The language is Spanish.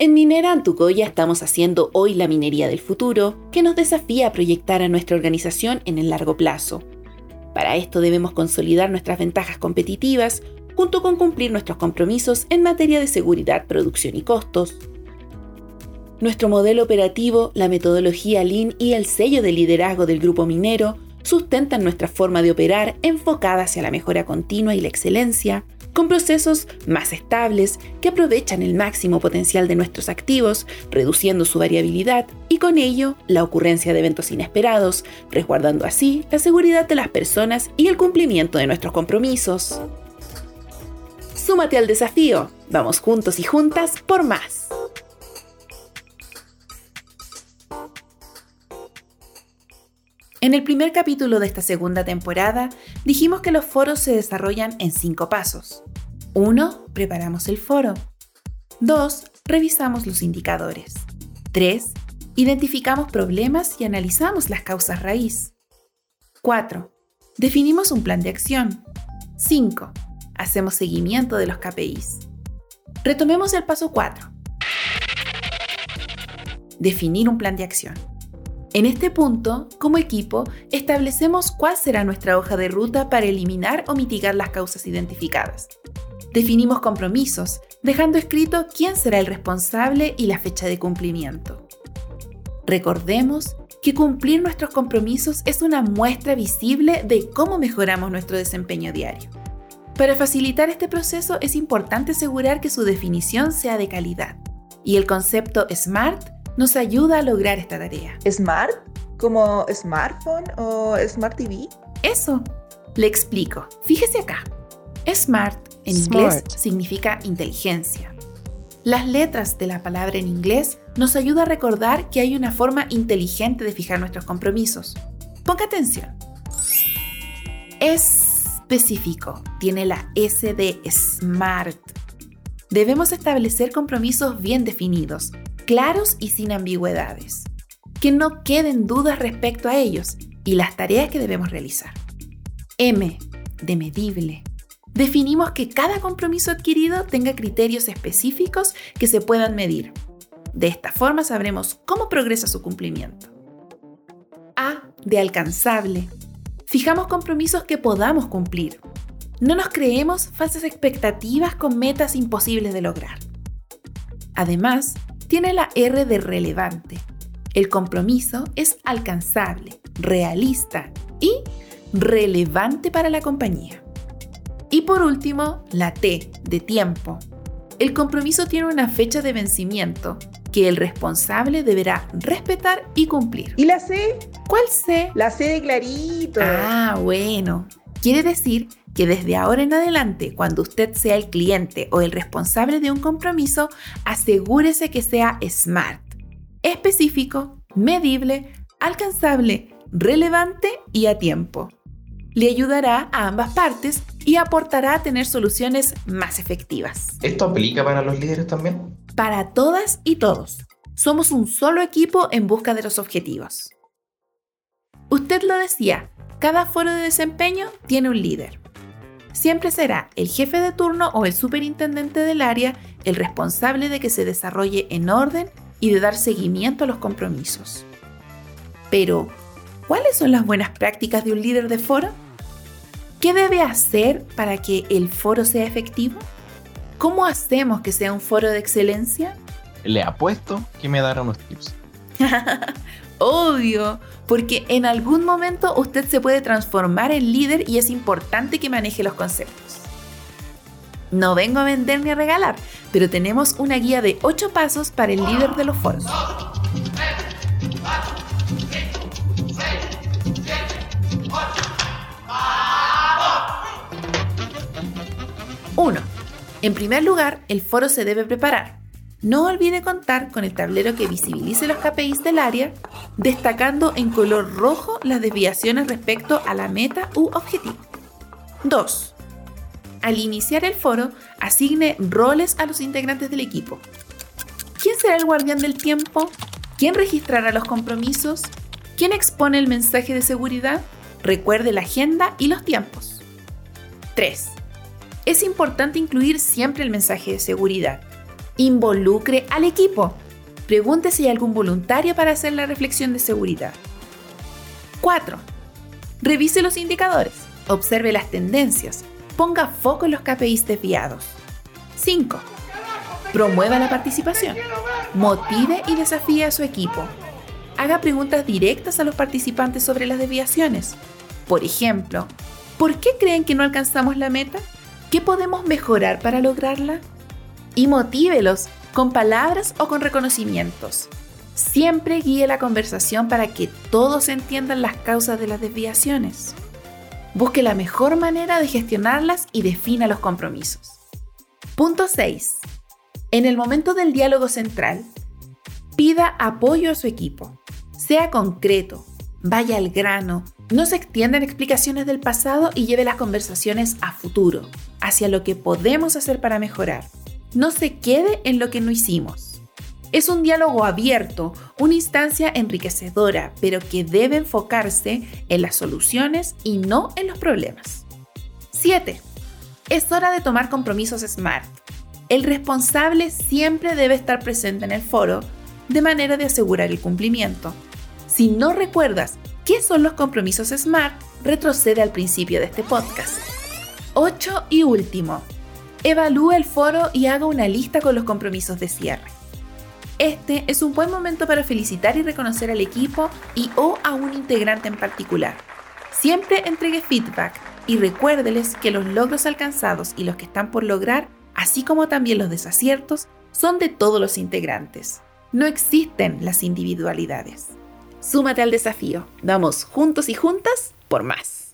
En Minera Antucoya estamos haciendo hoy la minería del futuro, que nos desafía a proyectar a nuestra organización en el largo plazo. Para esto debemos consolidar nuestras ventajas competitivas, junto con cumplir nuestros compromisos en materia de seguridad, producción y costos. Nuestro modelo operativo, la metodología Lean y el sello de liderazgo del grupo minero sustentan nuestra forma de operar enfocada hacia la mejora continua y la excelencia, con procesos más estables que aprovechan el máximo potencial de nuestros activos, reduciendo su variabilidad y con ello la ocurrencia de eventos inesperados, resguardando así la seguridad de las personas y el cumplimiento de nuestros compromisos. Súmate al desafío, vamos juntos y juntas por más. En el primer capítulo de esta segunda temporada dijimos que los foros se desarrollan en cinco pasos. 1. Preparamos el foro. 2. Revisamos los indicadores. 3. Identificamos problemas y analizamos las causas raíz. 4. Definimos un plan de acción. 5. Hacemos seguimiento de los KPIs. Retomemos el paso 4. Definir un plan de acción. En este punto, como equipo, establecemos cuál será nuestra hoja de ruta para eliminar o mitigar las causas identificadas. Definimos compromisos, dejando escrito quién será el responsable y la fecha de cumplimiento. Recordemos que cumplir nuestros compromisos es una muestra visible de cómo mejoramos nuestro desempeño diario. Para facilitar este proceso es importante asegurar que su definición sea de calidad. Y el concepto SMART nos ayuda a lograr esta tarea. ¿Smart? ¿Como smartphone o smart TV? Eso. Le explico. Fíjese acá. Smart en inglés significa inteligencia. Las letras de la palabra en inglés nos ayuda a recordar que hay una forma inteligente de fijar nuestros compromisos. Ponga atención. Específico tiene la S de SMART. Debemos establecer compromisos bien definidos, claros y sin ambigüedades. Que no queden dudas respecto a ellos y las tareas que debemos realizar. M, de medible. Definimos que cada compromiso adquirido tenga criterios específicos que se puedan medir. De esta forma sabremos cómo progresa su cumplimiento. A, de alcanzable. Fijamos compromisos que podamos cumplir. No nos creemos falsas expectativas con metas imposibles de lograr. Además, tiene la R de relevante. El compromiso es alcanzable, realista y relevante para la compañía. Y por último, la T de tiempo. El compromiso tiene una fecha de vencimiento que el responsable deberá respetar y cumplir. ¿Y la C? ¿Cuál C? La C de clarito. Ah, bueno. Quiere decir que desde ahora en adelante, cuando usted sea el cliente o el responsable de un compromiso, asegúrese que sea SMART, específico, medible, alcanzable, relevante y a tiempo. Le ayudará a ambas partes y aportará a tener soluciones más efectivas. ¿Esto aplica para los líderes también? Para todas y todos. Somos un solo equipo en busca de los objetivos. Usted lo decía, cada foro de desempeño tiene un líder siempre será el jefe de turno o el superintendente del área el responsable de que se desarrolle en orden y de dar seguimiento a los compromisos. Pero, ¿cuáles son las buenas prácticas de un líder de foro? ¿Qué debe hacer para que el foro sea efectivo? ¿Cómo hacemos que sea un foro de excelencia? Le apuesto que me dará unos tips. Obvio, porque en algún momento usted se puede transformar en líder y es importante que maneje los conceptos. No vengo a vender ni a regalar, pero tenemos una guía de 8 pasos para el líder de los foros. 1. En primer lugar, el foro se debe preparar. No olvide contar con el tablero que visibilice los KPIs del área, destacando en color rojo las desviaciones respecto a la meta u objetivo. 2. Al iniciar el foro, asigne roles a los integrantes del equipo. ¿Quién será el guardián del tiempo? ¿Quién registrará los compromisos? ¿Quién expone el mensaje de seguridad? Recuerde la agenda y los tiempos. 3. Es importante incluir siempre el mensaje de seguridad Involucre al equipo. Pregunte si hay algún voluntario para hacer la reflexión de seguridad. 4. Revise los indicadores. Observe las tendencias. Ponga foco en los KPIs desviados. 5. Promueva la participación. Motive y desafíe a su equipo. Haga preguntas directas a los participantes sobre las desviaciones. Por ejemplo, ¿por qué creen que no alcanzamos la meta? ¿Qué podemos mejorar para lograrla? Y motívelos con palabras o con reconocimientos. Siempre guíe la conversación para que todos entiendan las causas de las desviaciones. Busque la mejor manera de gestionarlas y defina los compromisos. Punto 6. En el momento del diálogo central, pida apoyo a su equipo. Sea concreto, vaya al grano, no se extiendan explicaciones del pasado y lleve las conversaciones a futuro, hacia lo que podemos hacer para mejorar. No se quede en lo que no hicimos. Es un diálogo abierto, una instancia enriquecedora, pero que debe enfocarse en las soluciones y no en los problemas. 7. Es hora de tomar compromisos SMART. El responsable siempre debe estar presente en el foro de manera de asegurar el cumplimiento. Si no recuerdas qué son los compromisos SMART, retrocede al principio de este podcast. 8 y último. Evalúe el foro y haga una lista con los compromisos de cierre. Este es un buen momento para felicitar y reconocer al equipo y o a un integrante en particular. Siempre entregue feedback y recuérdeles que los logros alcanzados y los que están por lograr, así como también los desaciertos, son de todos los integrantes. No existen las individualidades. Súmate al desafío. Vamos juntos y juntas por más.